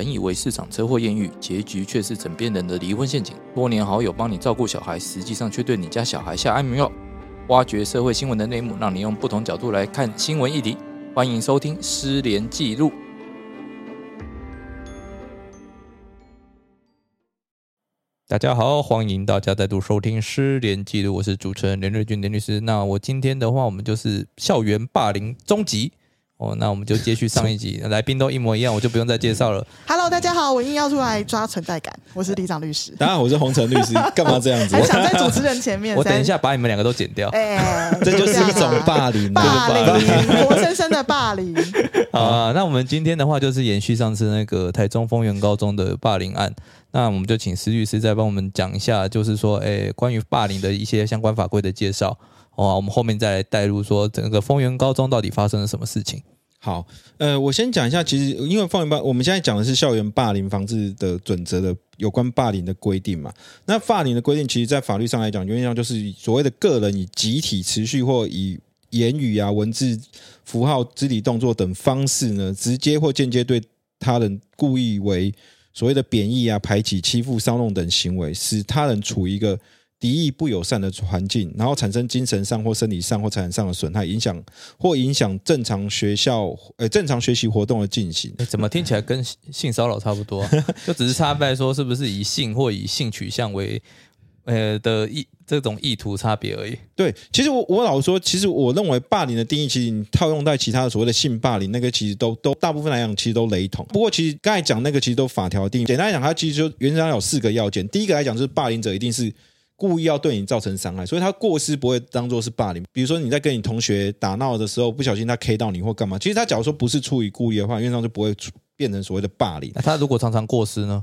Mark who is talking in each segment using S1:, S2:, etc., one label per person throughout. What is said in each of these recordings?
S1: 本以为市场车祸艳遇，结局却是枕边人的离婚陷阱。多年好友帮你照顾小孩，实际上却对你家小孩下安眠药。挖掘社会新闻的内幕，让你用不同角度来看新闻议题。欢迎收听《失联记录》。大家好，欢迎大家再度收听《失联记录》，我是主持人连瑞君连律师。那我今天的话，我们就是校园霸凌终极。哦，那我们就接续上一集，来宾都一模一样，我就不用再介绍了。
S2: Hello，大家好，我硬要出来抓存在感，我是李长律师。
S3: 大家好，我是洪晨律师，干嘛这样子？
S2: 还想在主持人前面？
S1: 我等一下把你们两个都剪掉。
S2: 哎，
S3: 这就是一种霸凌，
S2: 霸凌，活生生的霸凌。
S1: 啊，那我们今天的话就是延续上次那个台中丰原高中的霸凌案，那我们就请施律师再帮我们讲一下，就是说，哎，关于霸凌的一些相关法规的介绍。哦，我们后面再来带入说，整个丰原高中到底发生了什么事情？
S3: 好，呃，我先讲一下，其实因为放原霸，我们现在讲的是校园霸凌防治的准则的有关霸凌的规定嘛。那霸凌的规定，其实在法律上来讲，原则上就是所谓的个人以集体、持续或以言语啊、文字、符号、肢体动作等方式呢，直接或间接对他人故意为所谓的贬义啊、排挤、欺负、骚弄等行为，使他人处于一个。敌意不友善的环境，然后产生精神上或生理上或财产上的损害，影响或影响正常学校呃正常学习活动的进行。
S1: 怎么听起来跟性骚扰差不多？就只是差在说是不是以性或以性取向为呃的意这种意图差别而已。
S3: 对，其实我我老说，其实我认为霸凌的定义，其实你套用在其他的所谓的性霸凌，那个其实都都大部分来讲其实都雷同。不过其实刚才讲那个其实都法条定义，简单来讲，它其实就原则上有四个要件。第一个来讲就是霸凌者一定是。故意要对你造成伤害，所以他过失不会当做是霸凌。比如说你在跟你同学打闹的时候，不小心他 K 到你或干嘛，其实他假如说不是出于故意的话，院长就不会变成所谓的霸凌。
S1: 那他如果常常过失呢？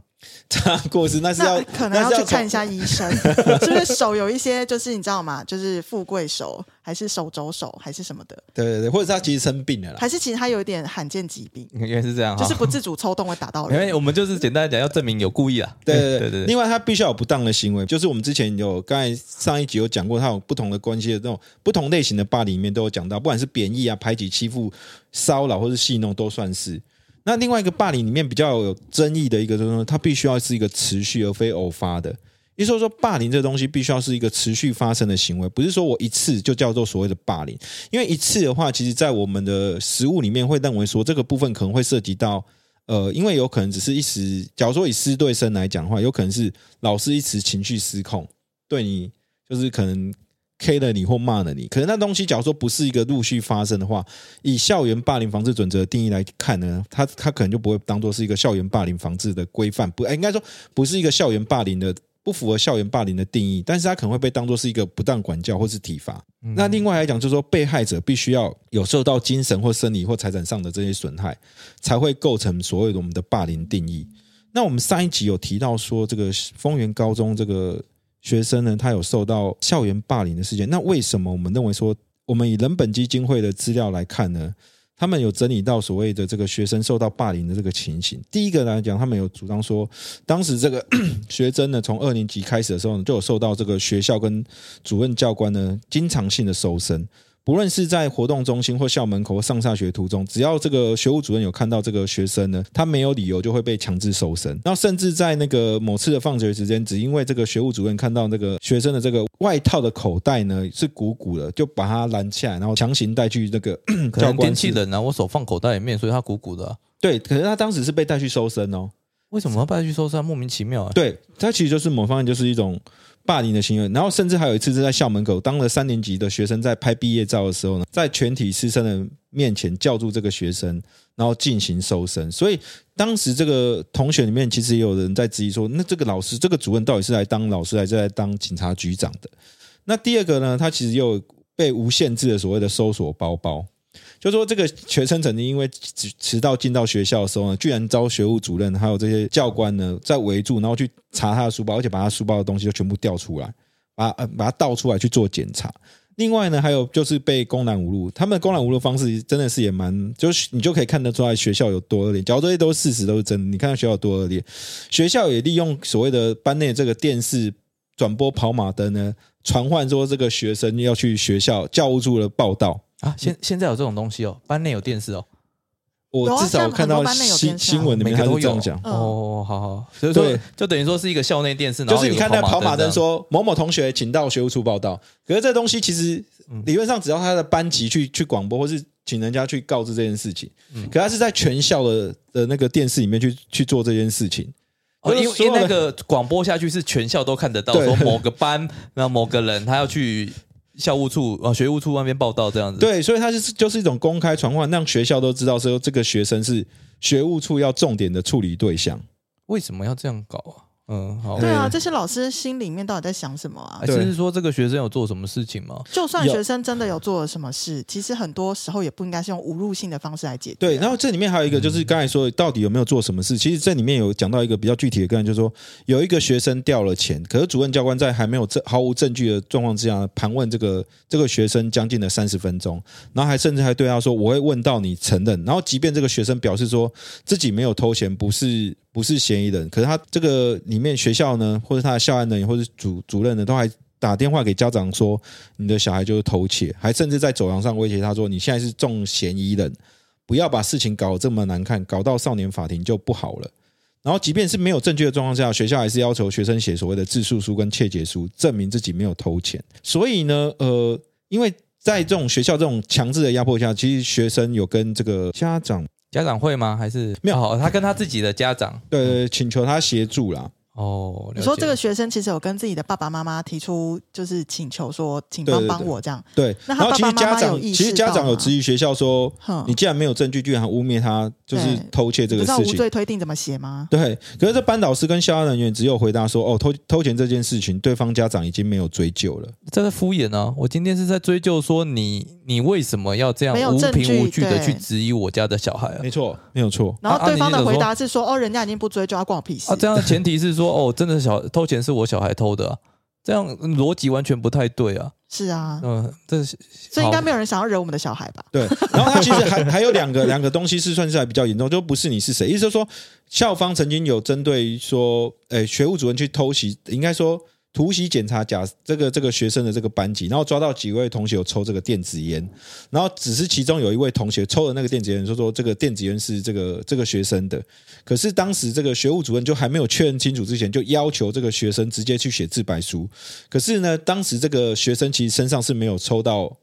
S3: 他过世那是要
S2: 可能要去看一下医生，是不是手有一些就是你知道吗？就是富贵手，还是手肘手，还是什么的？
S3: 对对对，或者是他其实生病了，
S2: 还是其实他有一点罕见疾病？
S1: 原来是这样，
S2: 就是不自主抽动会打到人。
S1: 因为我们就是简单来讲，要证明有故意啊。
S3: 对对对对。另外，他必须要有不当的行为，就是我们之前有刚才上一集有讲过，他有不同的关系的这种不同类型的霸凌里面都有讲到，不管是贬义啊、排挤、欺负、骚扰或是戏弄，都算是。那另外一个霸凌里面比较有争议的一个，就是说它必须要是一个持续而非偶发的。也就是说，霸凌这东西必须要是一个持续发生的行为，不是说我一次就叫做所谓的霸凌。因为一次的话，其实在我们的实物里面会认为说这个部分可能会涉及到，呃，因为有可能只是一时，假如说以师对生来讲的话，有可能是老师一时情绪失控，对你就是可能。K 了你或骂了你，可能那东西假如说不是一个陆续发生的话，以校园霸凌防治准则的定义来看呢，它它可能就不会当做是一个校园霸凌防治的规范，不，哎应该说不是一个校园霸凌的，不符合校园霸凌的定义，但是它可能会被当做是一个不当管教或是体罚。那另外来讲，就是说被害者必须要有受到精神或生理或财产上的这些损害，才会构成所谓的我们的霸凌定义。那我们上一集有提到说，这个丰原高中这个。学生呢，他有受到校园霸凌的事件。那为什么我们认为说，我们以人本基金会的资料来看呢？他们有整理到所谓的这个学生受到霸凌的这个情形。第一个来讲，他们有主张说，当时这个 学生呢，从二年级开始的时候，就有受到这个学校跟主任教官呢，经常性的搜身。不论是在活动中心或校门口或上下学途中，只要这个学务主任有看到这个学生呢，他没有理由就会被强制搜身。然后甚至在那个某次的放学时间，只因为这个学务主任看到那个学生的这个外套的口袋呢是鼓鼓的，就把他拦下来，然后强行带去那个 教官。
S1: 天气冷啊，我手放口袋里面，所以他鼓鼓的。
S3: 对，可是他当时是被带去搜身哦。
S1: 为什么要带去搜身？莫名其妙啊。
S3: 对他其实就是某方面就是一种。霸凌的行为，然后甚至还有一次是在校门口，当了三年级的学生在拍毕业照的时候呢，在全体师生的面前叫住这个学生，然后进行搜身。所以当时这个同学里面，其实也有人在质疑说，那这个老师，这个主任到底是来当老师，还是来当警察局长的？那第二个呢，他其实又被无限制的所谓的搜索包包。就说这个学生曾经因为迟迟到进到学校的时候呢，居然遭学务主任还有这些教官呢在围住，然后去查他的书包，而且把他书包的东西都全部调出来，把呃把他倒出来去做检查。另外呢，还有就是被公然侮辱，他们公然侮辱方式真的是也蛮，就是你就可以看得出来学校有多恶劣。假如这些都是事实，都是真的，你看学校有多恶劣。学校也利用所谓的班内这个电视转播跑马灯呢，传唤说这个学生要去学校教务处的报道。
S1: 啊，现现在有这种东西哦，班内有电视哦。
S3: 我至少看到新
S2: 电视啊。
S3: 新闻里面他
S1: 每个都有
S3: 是这样讲。
S2: 嗯。
S1: 哦，好好，所以说就等于说是一个校内电视，然
S3: 就是你看那跑马
S1: 灯
S3: 灯说某某同学请到学务处报道，可是这东西其实
S1: 嗯。
S3: 理论上只要他的班级去去广播，或是请人家去告知这件事情，
S1: 嗯。
S3: 可他是在全校的的那个电视里面去去做这件事情。
S1: 哦，因为因为那个广播下去是全校都看得到，说某个班那某个人他要去校务处啊学务处那边报道这样子。，
S3: 对，所以它就是就是一种公开传唤，让学校都知道说这个学生是学务处要重点的处理对象。
S1: 为什么要这样搞啊？嗯，好。
S2: 对啊，这些老师心里面到底在想什么啊
S3: 就？
S1: 是说这个学生有做什么事情吗？
S2: 就算学生真的有做了什么事，其实很多时候也不应该是用侮辱性的方式来解决啊。
S3: 对，然后这里面还有一个就是刚才说到底有没有做什么事，其实这里面有讲到一个比较具体的个案，就是说有一个学生掉了钱，可是主任教官在还没有证毫无证据的状况之下盘问这个这个学生将近了三十分钟，然后还甚至还对他说我会问到你承认，然后即便这个学生表示说自己没有偷钱，不是不是嫌疑人，可是他这个里面学校呢，或者他的校安人员或者主主任呢，都还打电话给家长说你的小孩就是偷窃，还甚至在走廊上威胁他说你现在是重嫌疑人。不要把事情搞这么难看，搞到少年法庭就不好了。然后，即便是没有证据的状况下，学校还是要求学生写所谓的自诉书跟窃结书，证明自己没有偷钱。所以呢，呃，因为在这种学校这种强制的压迫下，其实学生有跟这个家长
S1: 家长会吗？还是
S3: 没有
S1: 好，他跟他自己的家长
S3: 对对请求他协助啦。
S1: 哦。
S2: 你说这个学生其实有跟自己的爸爸妈妈提出，就是请求说，请帮帮我这样。
S3: 对，
S2: 那他
S3: 然后其实
S2: 爸爸妈妈
S3: 家长
S2: 有意识
S3: 其实家长有质疑学校说，
S2: 哼
S3: 你既然没有证据，居然还污蔑他就是偷窃这
S2: 个事情知道无。罪推定怎么写吗？
S3: 对，可是这班导师跟校安人员只有回答说，哦，偷偷钱这件事情，对方家长已经没有追究了。
S1: 这在敷衍啊！我今天是在追究说你你为什么要这样
S2: 没有
S1: 无
S2: 证据
S1: 凭无据的去质疑我家的小孩啊？
S3: 没错，没有错。
S2: 然后
S1: 啊
S2: 对方的回
S1: 你是说
S2: 答是说，哦，人家已经不追究，他关我屁事
S1: 啊，。这样的前提是说哦，真的小偷钱是我小孩偷的啊，这样逻辑完全不太对啊。
S2: 是啊，
S1: 嗯，这是
S2: 所以应该没有人想要惹我们的小孩吧？
S3: 对，然后他其实还还有两个 两个东西是算是还比较严重，就不是你是谁，意思就是说校方曾经有针对说，诶，学务主任去偷袭，应该说突袭检查假这个这个学生的这个班级，然后抓到几位同学有抽这个电子烟，然后只是其中有一位同学抽的那个电子烟，说说这个电子烟是这个这个学生的，可是当时这个学务主任就还没有确认清楚之前，就要求这个学生直接去写自白书。可是呢，当时这个学生其实身上是没有抽到，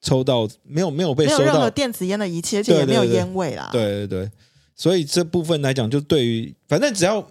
S3: 抽到没有没有被收
S2: 没有任何
S3: 到，
S2: 电子烟的仪器，而且也没有烟味啦。
S3: 对对对。所以这部分来讲，就对于反正只要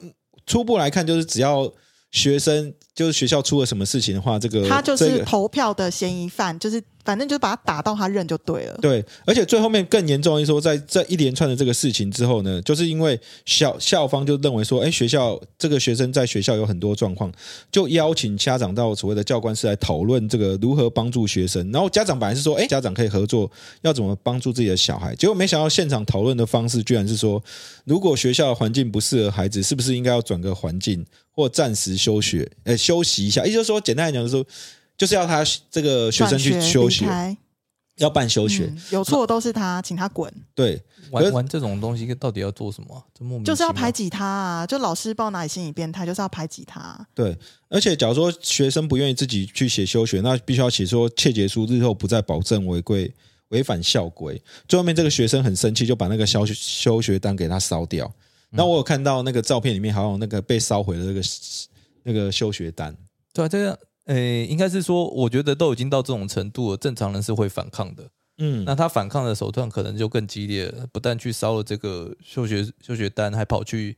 S3: 初步来看，就是只要学生就是学校出了什么事情的话，这个
S2: 他就是投票的嫌疑犯，就是反正就把他打到他认就对了。
S3: 对，而且最后面更严重的是说，在这一连串的这个事情之后呢，就是因为校校方就认为说，哎，学校这个学生在学校有很多状况，就邀请家长到所谓的教官室来讨论这个如何帮助学生。然后家长本来是说，哎，家长可以合作，要怎么帮助自己的小孩。结果没想到现场讨论的方式居然是说，如果学校的环境不适合孩子，是不是应该要转个环境或暂时休学，呃，休息一下？也就是说，简单来讲，就是说。就是要他这个学生去
S2: 转
S3: 休学，要办休学，
S2: 嗯有错都是他，请他滚，
S3: 对，
S1: 玩玩这种东西到底要做什么啊？这莫名
S2: 就是要排挤他啊！就老师不知道哪里心理变态，就是要排挤他。
S3: 对，而且假如说学生不愿意自己去写休学，那必须要写说切结书，日后不再保证违规、违反校规。最后面这个学生很生气，就把那个休休学单给他烧掉。那我有看到那个照片里面，好像有那个被烧毁的那个那个休学单。
S1: 对啊，这个诶，应该是说，我觉得都已经到这种程度了，正常人是会反抗的。
S3: 嗯，
S1: 那他反抗的手段可能就更激烈了，不但去烧了这个休学休学单，还跑去，哦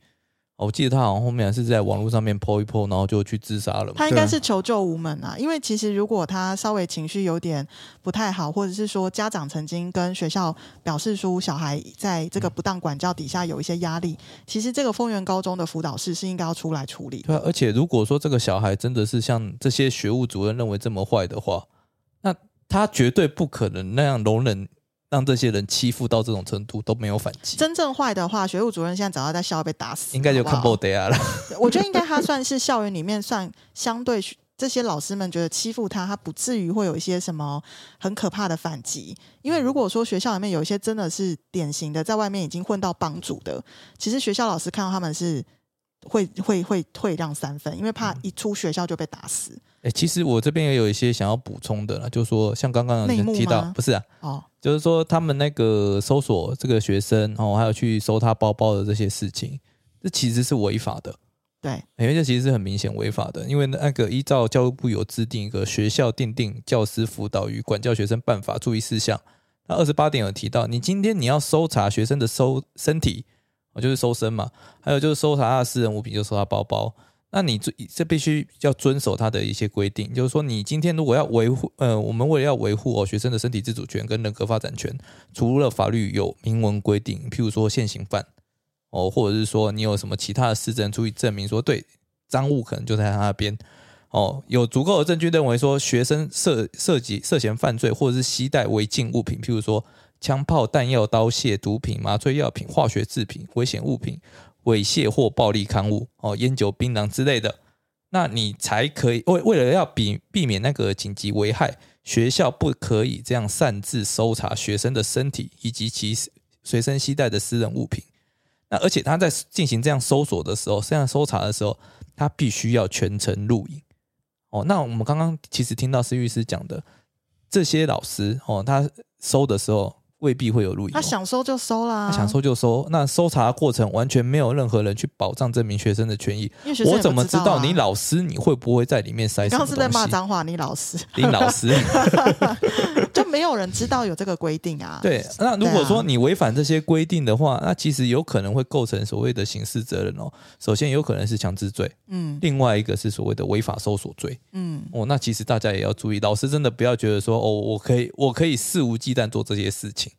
S1: 我记得他好像后面还是在网络上面 po 一 po，然后就去自杀了嘛。
S2: 他应该是求救无门啊，因为其实如果他稍微情绪有点不太好，或者是说家长曾经跟学校表示出小孩在这个不当管教底下有一些压力，其实这个丰原高中的辅导室是应该要出来处理的。
S1: 对啊，而且如果说这个小孩真的是像这些学务主任认为这么坏的话，那他绝对不可能那样容忍让这些人欺负到这种程度都没有反击，
S2: 真正坏的话，学务主任现在早要在校外被打死，
S1: 应该就看
S2: 好不好
S1: 不得啊了。
S2: 我觉得应该他算是校园里面算相对这些老师们觉得欺负他，他不至于会有一些什么很可怕的反击。因为如果说学校里面有一些真的是典型的在外面已经混到帮主的，其实学校老师看到他们是会会会退让三分，因为怕一出学校就被打死。
S1: 哎，其实我这边也有一些想要补充的啦，就是说像刚刚
S2: 内幕
S1: 提到，不是啊，
S2: 哦，
S1: 就是说他们那个搜索这个学生哦，还有去搜他包包的这些事情，这其实是违法的。
S2: 对，
S1: 因为这其实是很明显违法的，因为那个依照教育部有制定一个学校定定教师辅导与管教学生办法注意事项，那二十八点有提到，你今天你要搜查学生的搜身体，哦就是搜身嘛，还有就是搜查他的私人物品，就搜他包包，那你这这必须要遵守他的一些规定，就是说你今天如果要维护，呃，我们为了要维护哦学生的身体自主权跟人格发展权，除了法律有明文规定，譬如说现行犯。哦，或者是说你有什么其他的事证足以证明说对赃物可能就在他那边哦，有足够的证据认为说学生涉涉及涉嫌犯罪，或者是携带违禁物品，譬如说枪炮、弹药、刀械、毒品、麻醉药品、化学制品、危险物品、猥亵或暴力刊物哦、烟酒、槟榔之类的，那你才可以为为了要避避免那个紧急危害，学校不可以这样擅自搜查学生的身体以及其随身携带的私人物品。那而且他在进行这样搜索的时候，这样搜查的时候，他必须要全程录影。哦，那我们刚刚其实听到施律师讲的，这些老师哦，他搜的时候未必会有录音、哦，
S2: 他想收就收啦，
S1: 他想收就收。那搜查过程完全没有任何人去保障这名学生的权益，我怎么
S2: 知
S1: 道你老师你会不会在里面塞什么东西？
S2: 你刚刚是在骂脏话，你老师。
S1: 你老师，
S2: 就没有人知道有这个规定啊。
S1: 对，那如果说你违反这些规定的话，那其实有可能会构成所谓的刑事责任哦。首先有可能是强制罪，
S2: 嗯
S1: 另外一个是所谓的违法搜索罪
S2: 嗯，
S1: 哦。那其实大家也要注意，老师真的不要觉得说哦，我可以我可以肆无忌惮做这些事情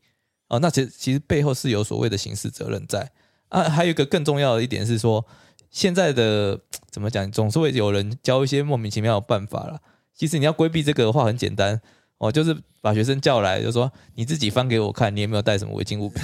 S1: 哦。那其实其实背后是有所谓的刑事责任在啊。还有一个更重要的一点是说，现在的怎么讲，总是会有人教一些莫名其妙的办法啦。其实你要规避这个的话，很简单哦，就是把学生叫来，就说你自己翻给我看，你有没有带什么违禁物品？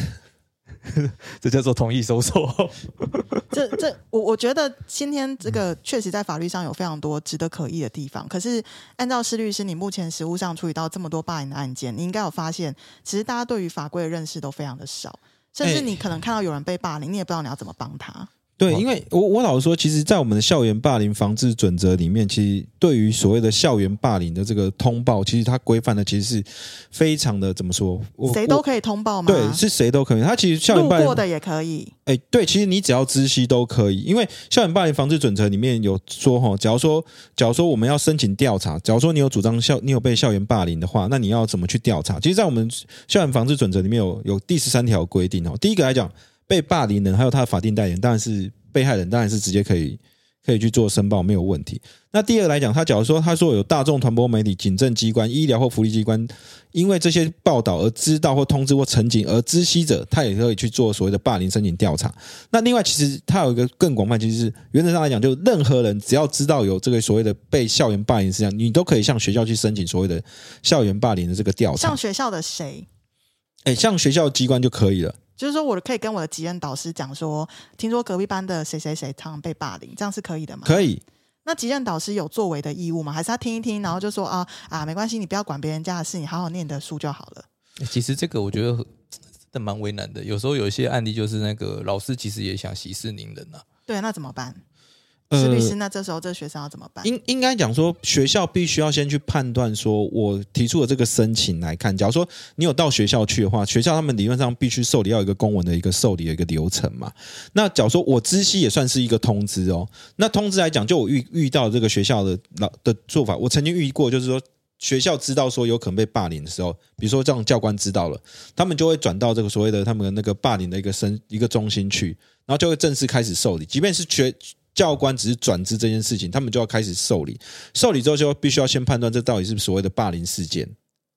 S1: 这叫做同意搜索。
S2: 这这我我觉得今天这个确实在法律上有非常多值得可疑的地方。可是按照施律师，你目前实务上处理到这么多霸凌的案件，你应该有发现，其实大家对于法规的认识都非常的少，甚至
S3: 哎
S2: 你可能看到有人被霸凌，你也不知道你要怎么帮他。
S3: 对，
S1: 哦
S3: 因为我我老实说，其实，在我们的校园霸凌防治准则里面，其实对于所谓的校园霸凌的这个通报，其实它规范的其实是非常的怎么说？
S2: 谁都可以通报吗？
S3: 对，是谁都可以。它其实校园霸凌
S2: 过的也可以。
S3: 哎，对，其实你只要知悉都可以，因为校园霸凌防治准则里面有说哈，假如说假如说我们要申请调查，假如说你有主张校你有被校园霸凌的话，那你要怎么去调查？其实，在我们校园防治准则里面有有第十三条规定哦。第一个来讲，被霸凌人还有他的法定代理人，当然是被害人，当然是直接可以可以去做申报，没有问题。那第二个来讲，他假如说他说有大众传播媒体、警政机关、医疗或福利机关因为这些报道而知道或通知或陈警而知悉者，他也可以去做所谓的霸凌申请调查。那另外，其实他有一个更广泛，其实是原则上来讲，就任何人只要知道有这个所谓的被校园霸凌事项，你都可以向学校去申请所谓的校园霸凌的这个调查
S2: 向。学校的谁？
S3: 哎，向学校机关就可以了。
S2: 就是说，我可以跟我的级任导师讲说，听说隔壁班的谁谁谁常常被霸凌，这样是可以的吗？
S3: 可以，
S2: 那级任导师有作为的义务吗？还是他听一听，然后就说啊啊，没关系，你不要管别人家的事，你好好念你的书就好了。
S1: 其实这个我觉得真的蛮为难的。有时候有一些案例就是那个老师其实也想息事宁人啊。
S2: 对，那怎么办？
S3: 呃
S2: 是律师，那这时候这学生要怎么办？
S3: 应应该讲说，学校必须要先去判断，说我提出的这个申请来看，假如说你有到学校去的话，学校他们理论上必须受理要有一个公文的一个受理的一个流程嘛。那假如说我知悉也算是一个通知哦，那通知来讲，就我遇遇到这个学校的老的做法，我曾经遇过，就是说。学校知道说有可能被霸凌的时候，比如说让教官知道了，他们就会转到这个所谓的他们的那个霸凌的一个生一个中心去，然后就会正式开始受理。即便是学教官只是转职这件事情，他们就要开始受理。受理之后就必须要先判断这到底是不是所谓的霸凌事件，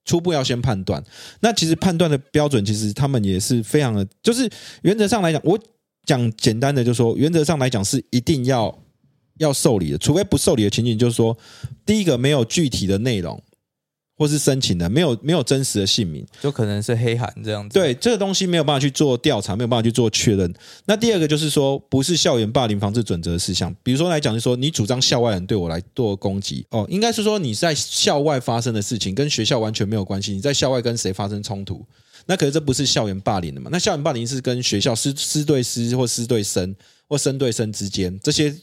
S3: 初步要先判断。那其实判断的标准，其实他们也是非常的，就是原则上来讲，我讲简单的就说，原则上来讲是一定要要受理的，除非不受理的情景，就是说第一个没有具体的内容。或是申请的没有没有真实的姓名，
S1: 就可能是黑函这样子。
S3: 对这个东西没有办法去做调查，没有办法去做确认。那第二个就是说，不是校园霸凌防治准则的事项，比如说来讲，就是说你主张校外人对我来做攻击，哦，应该是说你在校外发生的事情跟学校完全没有关系，你在校外跟谁发生冲突，那可是这不是校园霸凌的嘛？那校园霸凌是跟学校师师对师或师对生，或生对生之间这些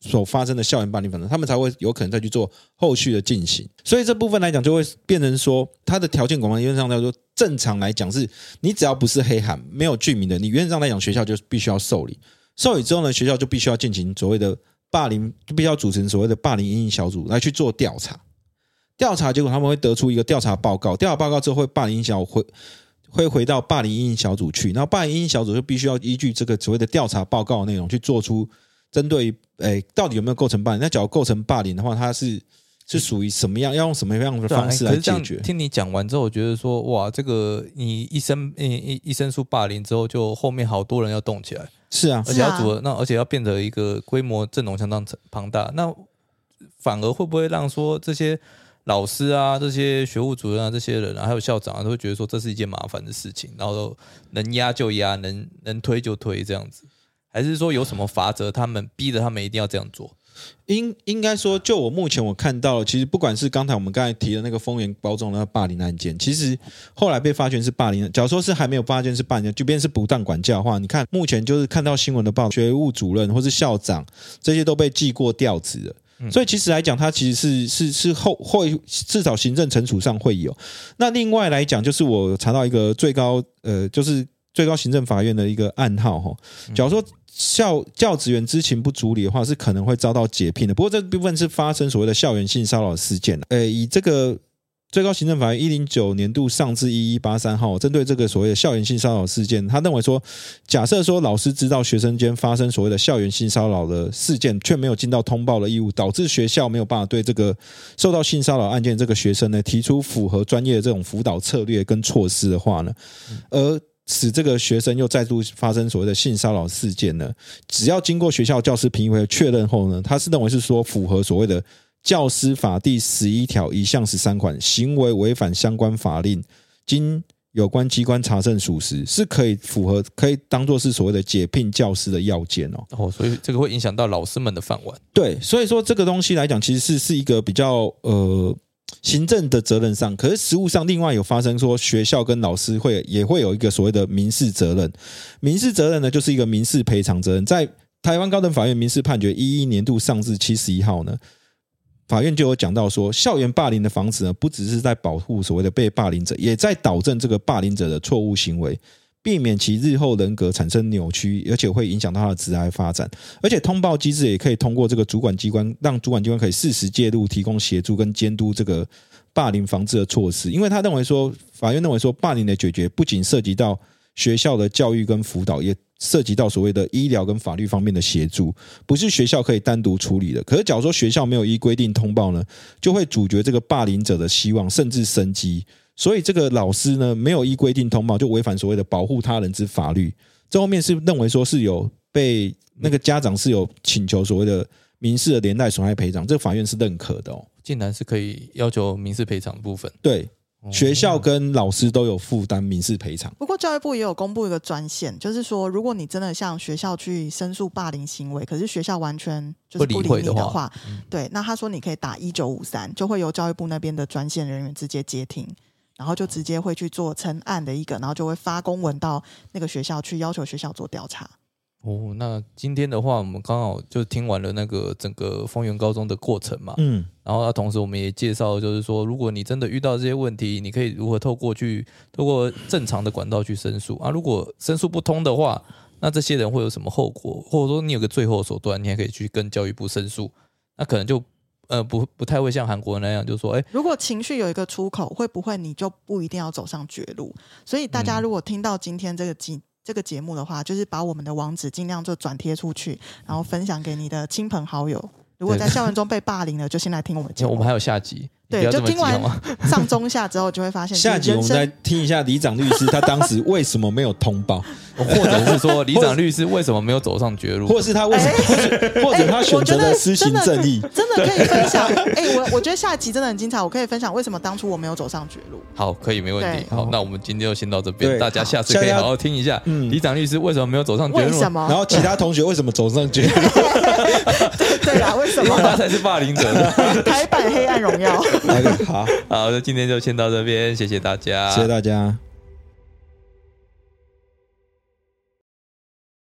S3: 所发生的校园霸凌，反正他们才会有可能再去做后续的进行。所以这部分来讲，就会变成说，它的条件广泛，原则上来说，正常来讲是，你只要不是黑函没有剧名的，你原则上来讲，学校就必须要受理。受理之后呢，学校就必须要进行所谓的霸凌，就必须要组成所谓的霸凌阴影小组来去做调查。调查结果他们会得出一个调查报告，调查报告之后会霸凌小会会回到霸凌阴影小组去，然后霸凌阴影小组就必须要依据这个所谓的调查报告内容去做出针对诶到底有没有构成霸凌。那假如构成霸凌的话，它是是属于什么样？要用什么样的方式来解决？
S1: 听你讲完之后，我觉得说哇，这个你一申一一一申诉霸凌之后，就后面好多人要动起来，
S3: 是啊，
S1: 而且要组那而且要变得一个规模阵容相当庞大，那反而会不会让说这些？老师啊，这些学务主任啊，这些人啊，还有校长啊，都会觉得说这是一件麻烦的事情，然后能压就压，能能推就推这样子，还是说有什么法则，他们逼着他们一定要这样做？
S3: 应应该说，就我目前我看到，其实不管是刚才我们刚才提的那个丰原高中的霸凌案件，其实后来被发现是霸凌。假如说是还没有发现是霸凌，就便是不当管教的话，你看目前就是看到新闻的报，学务主任或是校长这些都被记过调职了。所以其实来讲，它其实是是是后会至少行政惩处上会有。那另外来讲，就是我查到一个最高呃，就是最高行政法院的一个暗号哈。假如说校教职员知情不足理的话，是可能会遭到解聘的。不过这部分是发生所谓的校园性骚扰事件呃，以这个。最高行政法院一零九年度上至一一八三号，针对这个所谓的校园性骚扰事件，他认为说，假设说老师知道学生间发生所谓的校园性骚扰的事件，却没有尽到通报的义务，导致学校没有办法对这个受到性骚扰案件这个学生呢提出符合专业的这种辅导策略跟措施的话呢，而使这个学生又再度发生所谓的性骚扰事件呢，只要经过学校教师评议会确认后呢，他是认为是说符合所谓的。教师法第十一条一项十三款，行为违反相关法令，经有关机关查证属实，是可以符合，可以当做是所谓的解聘教师的要件哦。
S1: 哦，所以这个会影响到老师们的饭碗。
S3: 对，所以说这个东西来讲，其实是是一个比较呃行政的责任上，可是实务上另外有发生说，学校跟老师会也会有一个所谓的民事责任。民事责任呢，就是一个民事赔偿责任。在台湾高等法院民事判决一一年度上至七十一号呢。法院就有讲到说，校园霸凌的防止呢，不只是在保护所谓的被霸凌者，也在导正这个霸凌者的错误行为，避免其日后人格产生扭曲，而且会影响到他的职业发展。而且通报机制也可以通过这个主管机关，让主管机关可以适时介入，提供协助跟监督这个霸凌防治的措施。因为他认为说，法院认为说，霸凌的解决不仅涉及到学校的教育跟辅导，也涉及到所谓的医疗跟法律方面的协助，不是学校可以单独处理的。可是，假如说学校没有依规定通报呢，就会阻绝这个霸凌者的希望，甚至生机。所以，这个老师呢，没有依规定通报，就违反所谓的保护他人之法律。这后面是认为说是有被那个家长是有请求所谓的民事的连带损害赔偿，这个法院是认可的哦。
S1: 竟然是可以要求民事赔偿部分，
S3: 对。学校跟老师都有负担民事赔偿。
S2: 不过教育部也有公布一个专线，就是说，如果你真的向学校去申诉霸凌行为，可是学校完全就是不理你的话，对，那他说你可以打一九五三，就会由教育部那边的专线人员直接接听，然后就直接会去做成案的一个，然后就会发公文到那个学校去要求学校做调查。
S1: 哦，那今天的话，我们刚好就听完了那个整个丰原高中的过程嘛，嗯，然后同时我们也介绍，就是说，如果你真的遇到这些问题，你可以如何透过去透过正常的管道去申诉啊？如果申诉不通的话，那这些人会有什么后果？或者说你有个最后手段，你还可以去跟教育部申诉，那可能就呃不不太会像韩国那样，就说，哎，
S2: 如果情绪有一个出口，会不会你就不一定要走上绝路？所以大家如果听到今天这个节。这个节目的话，就是把我们的网址尽量就转贴出去，然后分享给你的亲朋好友。如果在校园中被霸凌了，就先来听我们 节目。
S1: 我们还有下集。
S2: 对，就听完 上中下之后，就会发现
S3: 下集我们再听一下李长律师他当时为什么没有通报，
S1: 或者是说李长律师为什么没有走上绝路，
S3: 或者是他为什么，或者他选择了施行正义，
S2: 真的可以分享。哎，我我觉得下集真的很精彩，我可以分享为什么当初我没有走上绝路。
S1: 好，可以没问题。好，那我们今天就先到这边，大家下次可以好好听一下李长律师为什么没有走上绝路，
S2: 什么？
S3: 然后其他同学为什么走上绝路？
S2: 对啊，为什么
S1: 他才是霸凌者？
S2: 台版黑暗荣耀。
S3: 好。
S1: 好，那今天就先到这边，谢谢大家，
S3: 谢谢大家。